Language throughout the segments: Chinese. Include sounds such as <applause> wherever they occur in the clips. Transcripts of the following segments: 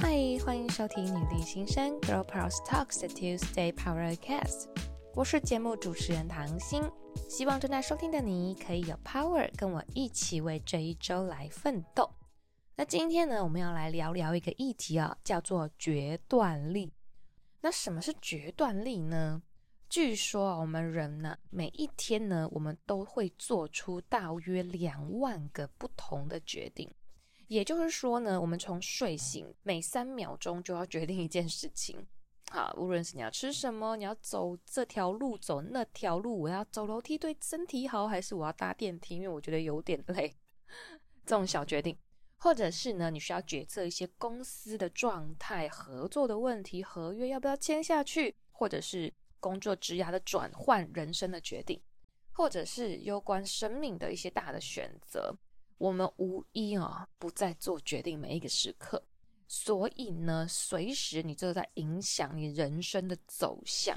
嗨，欢迎收听女力新生 Girl Power Talks 的 Tuesday Power Cast。我是节目主持人唐心，希望正在收听的你可以有 power，跟我一起为这一周来奋斗。那今天呢，我们要来聊聊一个议题啊，叫做决断力。那什么是决断力呢？据说我们人呢，每一天呢，我们都会做出大约两万个不同的决定。也就是说呢，我们从睡醒每三秒钟就要决定一件事情。好，无论是你要吃什么，你要走这条路，走那条路，我要走楼梯对身体好，还是我要搭电梯？因为我觉得有点累。这种小决定，或者是呢，你需要决策一些公司的状态、合作的问题、合约要不要签下去，或者是工作职涯的转换、人生的决定，或者是攸关生命的一些大的选择。我们无一啊不在做决定每一个时刻，所以呢，随时你就在影响你人生的走向。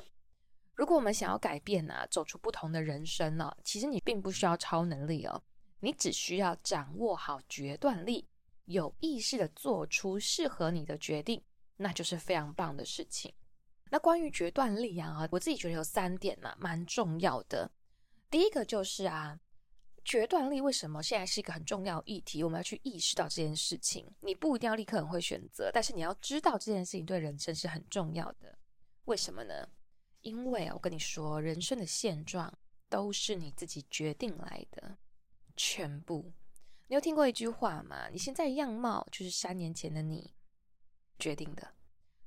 如果我们想要改变啊，走出不同的人生呢，其实你并不需要超能力哦，你只需要掌握好决断力，有意识的做出适合你的决定，那就是非常棒的事情。那关于决断力啊，我自己觉得有三点呢，蛮重要的。第一个就是啊。决断力为什么现在是一个很重要议题？我们要去意识到这件事情。你不一定要立刻很会选择，但是你要知道这件事情对人生是很重要的。为什么呢？因为我跟你说，人生的现状都是你自己决定来的，全部。你有听过一句话吗？你现在样貌就是三年前的你决定的。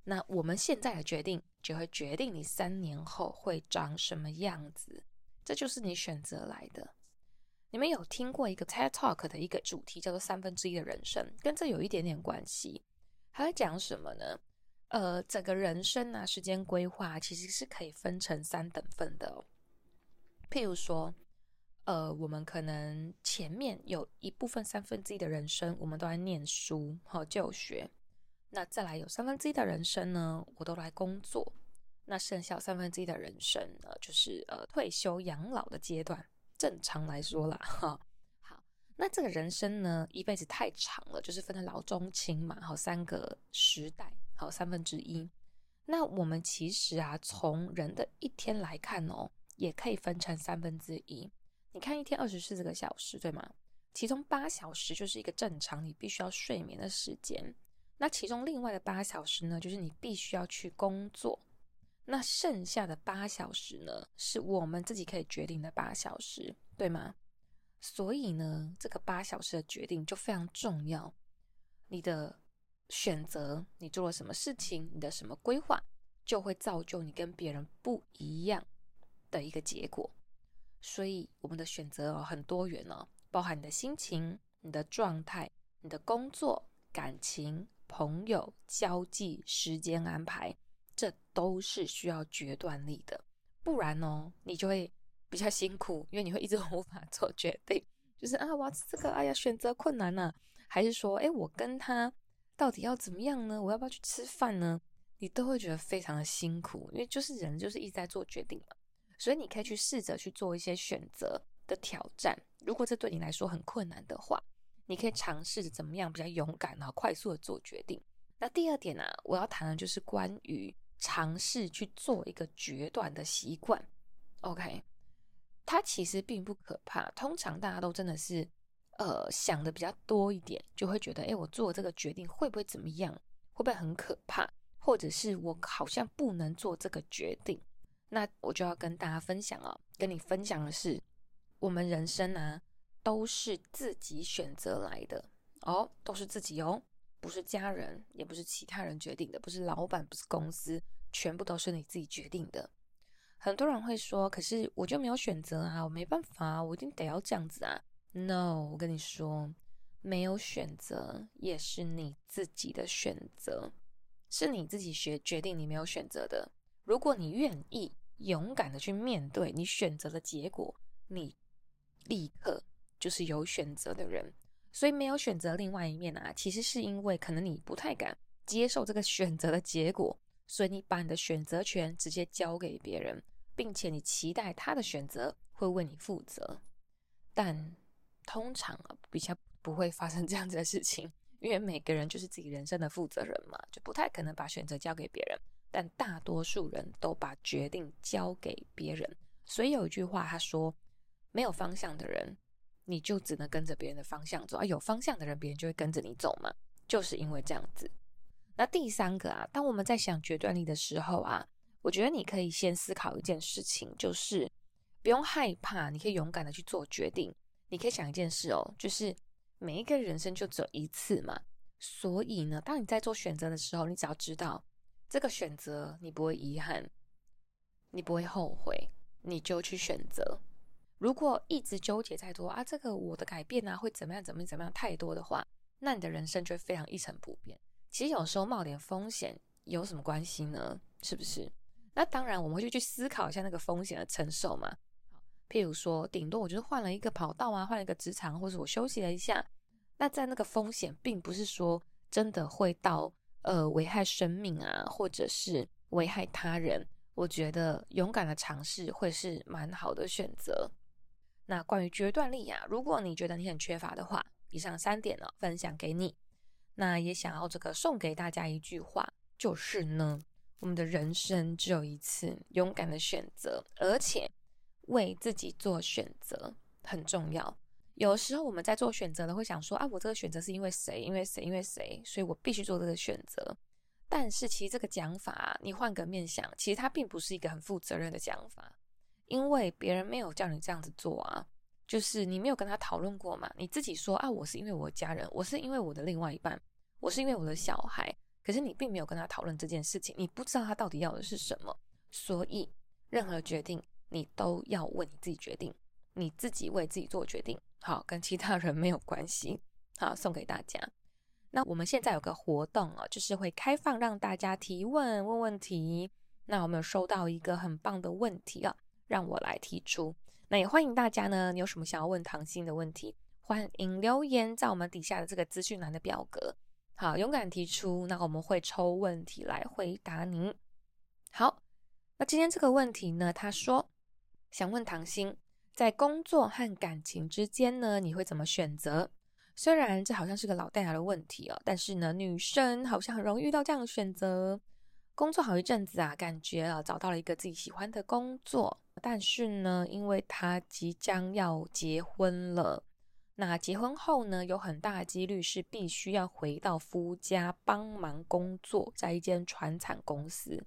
那我们现在的决定就会决定你三年后会长什么样子，这就是你选择来的。你们有听过一个 TED Talk 的一个主题叫做“三分之一的人生”，跟这有一点点关系。还在讲什么呢？呃，整个人生啊，时间规划其实是可以分成三等份的哦。譬如说，呃，我们可能前面有一部分三分之一的人生，我们都在念书和就学。那再来有三分之一的人生呢，我都来工作。那剩下三分之一的人生呢，就是呃退休养老的阶段。正常来说啦，哈，好，那这个人生呢，一辈子太长了，就是分成老中青嘛，好，三个时代，好，三分之一。那我们其实啊，从人的一天来看哦，也可以分成三分之一。你看一天二十四个小时，对吗？其中八小时就是一个正常你必须要睡眠的时间，那其中另外的八小时呢，就是你必须要去工作。那剩下的八小时呢，是我们自己可以决定的八小时，对吗？所以呢，这个八小时的决定就非常重要。你的选择，你做了什么事情，你的什么规划，就会造就你跟别人不一样的一个结果。所以，我们的选择哦，很多元哦，包含你的心情、你的状态、你的工作、感情、朋友、交际、时间安排。这都是需要决断力的，不然哦，你就会比较辛苦，因为你会一直 <laughs> 无法做决定。就是啊，我要吃这个，哎呀，选择困难呐，还是说，哎，我跟他到底要怎么样呢？我要不要去吃饭呢？你都会觉得非常的辛苦，因为就是人就是一直在做决定嘛。所以你可以去试着去做一些选择的挑战。如果这对你来说很困难的话，你可以尝试着怎么样比较勇敢然后快速的做决定。那第二点呢，我要谈的就是关于。尝试去做一个决断的习惯，OK，它其实并不可怕。通常大家都真的是，呃，想的比较多一点，就会觉得，诶，我做这个决定会不会怎么样？会不会很可怕？或者是我好像不能做这个决定？那我就要跟大家分享哦，跟你分享的是，我们人生啊，都是自己选择来的哦，都是自己哦。不是家人，也不是其他人决定的，不是老板，不是公司，全部都是你自己决定的。很多人会说：“可是我就没有选择啊，我没办法啊，我一定得要这样子啊。” No，我跟你说，没有选择也是你自己的选择，是你自己决决定你没有选择的。如果你愿意勇敢的去面对你选择的结果，你立刻就是有选择的人。所以没有选择另外一面啊，其实是因为可能你不太敢接受这个选择的结果，所以你把你的选择权直接交给别人，并且你期待他的选择会为你负责。但通常啊，比较不会发生 <laughs> 这样子的事情，因为每个人就是自己人生的负责人嘛，就不太可能把选择交给别人。但大多数人都把决定交给别人，所以有一句话他说：“没有方向的人，你就只能跟着别人的方向走；而有方向的人，别人就会跟着你走嘛。”就是因为这样子。那第三个啊，当我们在想决断力的时候啊，我觉得你可以先思考一件事情，就是不用害怕，你可以勇敢的去做决定。你可以想一件事哦，就是每一个人生就只有一次嘛，所以呢，当你在做选择的时候，你只要知道这个选择你不会遗憾，你不会后悔，你就去选择。如果一直纠结太多啊，这个我的改变啊会怎么样怎么样怎么样太多的话，那你的人生就会非常一成不变。其实有时候冒点风险有什么关系呢？是不是？那当然，我们会去思考一下那个风险的承受嘛。譬如说，顶多我就是换了一个跑道啊，换了一个职场，或者我休息了一下。那在那个风险，并不是说真的会到呃危害生命啊，或者是危害他人。我觉得勇敢的尝试会是蛮好的选择。那关于决断力啊，如果你觉得你很缺乏的话，以上三点呢，分享给你。那也想要这个送给大家一句话，就是呢，我们的人生只有一次，勇敢的选择，而且为自己做选择很重要。有时候我们在做选择的会想说啊，我这个选择是因为谁？因为谁？因为谁？所以我必须做这个选择。但是其实这个讲法，你换个面想，其实它并不是一个很负责任的讲法，因为别人没有叫你这样子做啊。就是你没有跟他讨论过嘛？你自己说啊，我是因为我的家人，我是因为我的另外一半，我是因为我的小孩。可是你并没有跟他讨论这件事情，你不知道他到底要的是什么。所以任何决定你都要为你自己决定，你自己为自己做决定。好，跟其他人没有关系。好，送给大家。那我们现在有个活动啊，就是会开放让大家提问，问问题。那我们有收到一个很棒的问题啊，让我来提出。那也欢迎大家呢，你有什么想要问唐心的问题，欢迎留言在我们底下的这个资讯栏的表格，好，勇敢提出，那我们会抽问题来回答您。好，那今天这个问题呢，他说想问唐心，在工作和感情之间呢，你会怎么选择？虽然这好像是个老掉牙的问题哦，但是呢，女生好像很容易遇到这样的选择。工作好一阵子啊，感觉啊找到了一个自己喜欢的工作，但是呢，因为他即将要结婚了，那结婚后呢，有很大的几率是必须要回到夫家帮忙工作，在一间传产公司。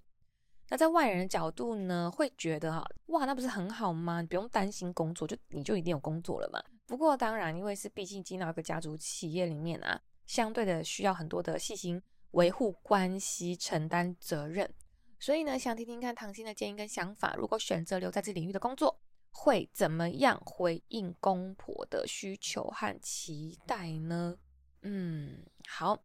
那在外人的角度呢，会觉得哈，哇，那不是很好吗？不用担心工作，就你就一定有工作了嘛。不过当然，因为是毕竟进到一个家族企业里面啊，相对的需要很多的细心。维护关系，承担责任，所以呢，想听听看唐心的建议跟想法。如果选择留在这领域的工作，会怎么样回应公婆的需求和期待呢？嗯，好，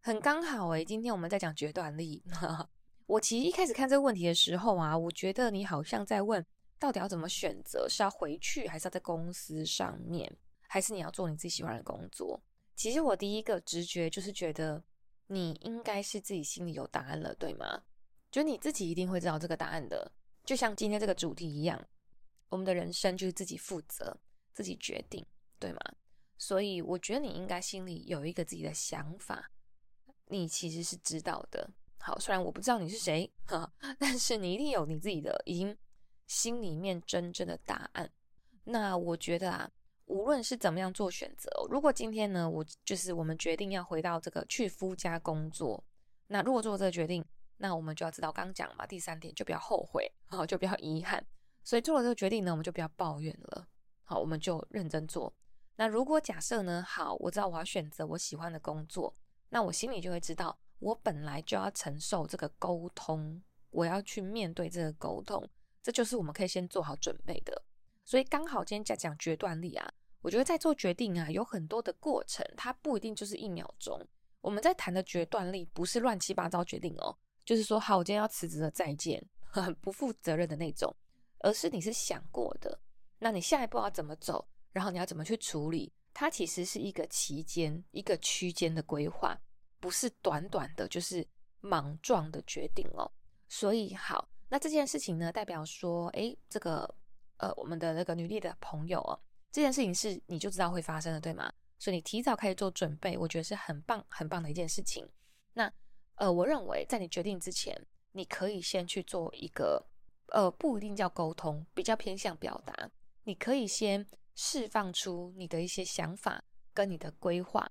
很刚好诶，今天我们在讲决断力。<laughs> 我其实一开始看这个问题的时候啊，我觉得你好像在问，到底要怎么选择，是要回去，还是要在公司上面，还是你要做你自己喜欢的工作？其实我第一个直觉就是觉得。你应该是自己心里有答案了，对吗？就你自己一定会知道这个答案的。就像今天这个主题一样，我们的人生就是自己负责、自己决定，对吗？所以我觉得你应该心里有一个自己的想法，你其实是知道的。好，虽然我不知道你是谁，哈，<laughs> 但是你一定有你自己的已经心里面真正的答案。那我觉得啊。无论是怎么样做选择，如果今天呢，我就是我们决定要回到这个去夫家工作，那如果做这个决定，那我们就要知道刚讲嘛，第三点就不要后悔，好，就不要遗憾。所以做了这个决定呢，我们就不要抱怨了，好，我们就认真做。那如果假设呢，好，我知道我要选择我喜欢的工作，那我心里就会知道，我本来就要承受这个沟通，我要去面对这个沟通，这就是我们可以先做好准备的。所以刚好今天在讲决断力啊。我觉得在做决定啊，有很多的过程，它不一定就是一秒钟。我们在谈的决断力，不是乱七八糟决定哦，就是说，好，我今天要辞职了，再见，很不负责任的那种，而是你是想过的，那你下一步要怎么走，然后你要怎么去处理，它其实是一个期间、一个区间的规划，不是短短的，就是莽撞的决定哦。所以好，那这件事情呢，代表说，诶，这个呃，我们的那个女力的朋友哦。这件事情是你就知道会发生的，对吗？所以你提早开始做准备，我觉得是很棒很棒的一件事情。那呃，我认为在你决定之前，你可以先去做一个呃，不一定叫沟通，比较偏向表达。你可以先释放出你的一些想法，跟你的规划，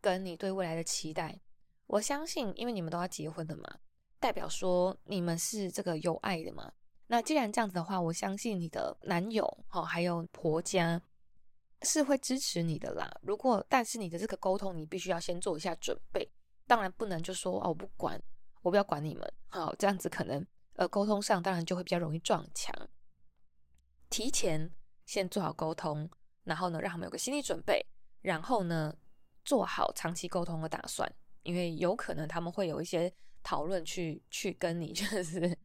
跟你对未来的期待。我相信，因为你们都要结婚的嘛，代表说你们是这个有爱的嘛。那既然这样子的话，我相信你的男友哈，还有婆家是会支持你的啦。如果但是你的这个沟通，你必须要先做一下准备。当然不能就说哦，我不管，我不要管你们。好，这样子可能呃沟通上当然就会比较容易撞墙。提前先做好沟通，然后呢让他们有个心理准备，然后呢做好长期沟通的打算，因为有可能他们会有一些讨论去去跟你 <laughs> 就是。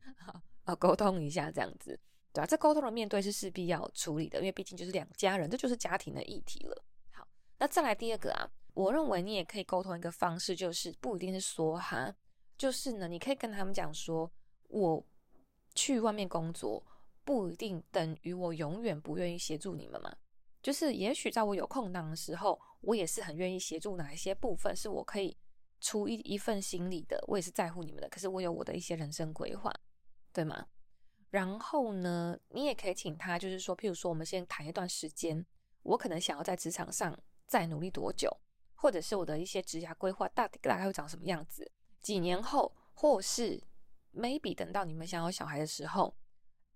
啊，沟通一下这样子，对、啊？这沟通的面对是势必要处理的，因为毕竟就是两家人，这就是家庭的议题了。好，那再来第二个啊，我认为你也可以沟通一个方式，就是不一定是说哈，就是呢，你可以跟他们讲说，我去外面工作不一定等于我永远不愿意协助你们嘛。就是也许在我有空档的时候，我也是很愿意协助哪一些部分是我可以出一一份心力的，我也是在乎你们的。可是我有我的一些人生规划。对吗？然后呢，你也可以请他，就是说，譬如说，我们先谈一段时间，我可能想要在职场上再努力多久，或者是我的一些职涯规划，大大概会长什么样子？几年后，或是 maybe 等到你们想要小孩的时候，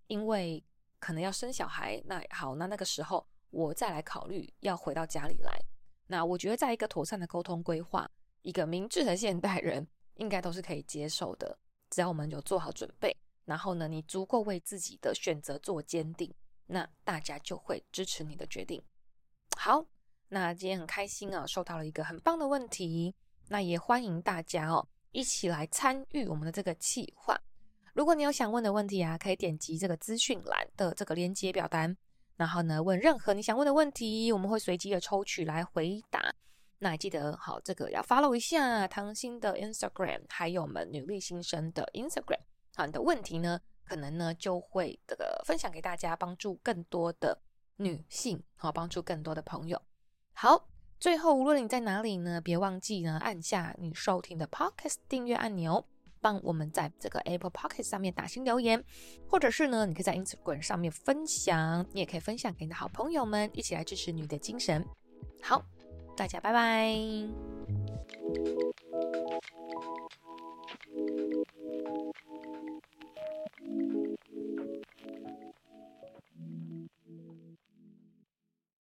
因为可能要生小孩，那好，那那个时候我再来考虑要回到家里来。那我觉得，在一个妥善的沟通规划，一个明智的现代人应该都是可以接受的，只要我们有做好准备。然后呢，你足够为自己的选择做坚定，那大家就会支持你的决定。好，那今天很开心啊，收到了一个很棒的问题，那也欢迎大家哦，一起来参与我们的这个企划。如果你有想问的问题啊，可以点击这个资讯栏的这个连接表单，然后呢，问任何你想问的问题，我们会随机的抽取来回答。那记得好，这个要 follow 一下唐心的 Instagram，还有我们女力新生的 Instagram。好你的问题呢，可能呢就会这个分享给大家，帮助更多的女性，好，帮助更多的朋友。好，最后无论你在哪里呢，别忘记呢按下你收听的 Pocket 订阅按钮，帮我们在这个 Apple Pocket 上面打新留言，或者是呢，你可以在 Instagram 上面分享，你也可以分享给你的好朋友们，一起来支持你的精神。好，大家拜拜。